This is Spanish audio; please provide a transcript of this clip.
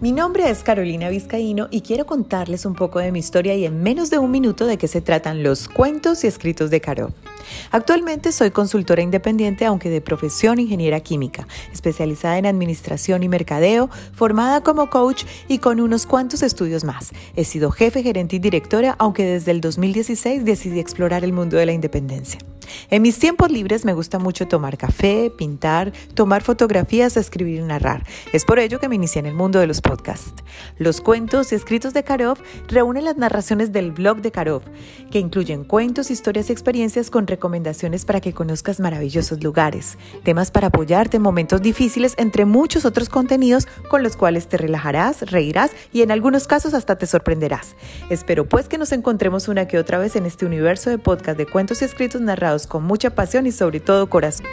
Mi nombre es Carolina Vizcaíno y quiero contarles un poco de mi historia y en menos de un minuto de qué se tratan los cuentos y escritos de Caro. Actualmente soy consultora independiente, aunque de profesión ingeniera química, especializada en administración y mercadeo, formada como coach y con unos cuantos estudios más. He sido jefe, gerente y directora, aunque desde el 2016 decidí explorar el mundo de la independencia. En mis tiempos libres me gusta mucho tomar café, pintar, tomar fotografías, escribir y narrar. Es por ello que me inicié en el mundo de los podcasts. Los cuentos y escritos de Karov reúnen las narraciones del blog de Karov, que incluyen cuentos, historias y experiencias con recomendaciones para que conozcas maravillosos lugares, temas para apoyarte en momentos difíciles, entre muchos otros contenidos con los cuales te relajarás, reirás y en algunos casos hasta te sorprenderás. Espero pues que nos encontremos una que otra vez en este universo de podcast de cuentos y escritos narrados con mucha pasión y sobre todo corazón.